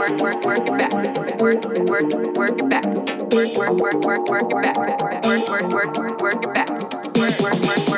work, work, work it back, work, work, work it back, work, work, work, work, work it back, work, work, work, work it back, work, work, work.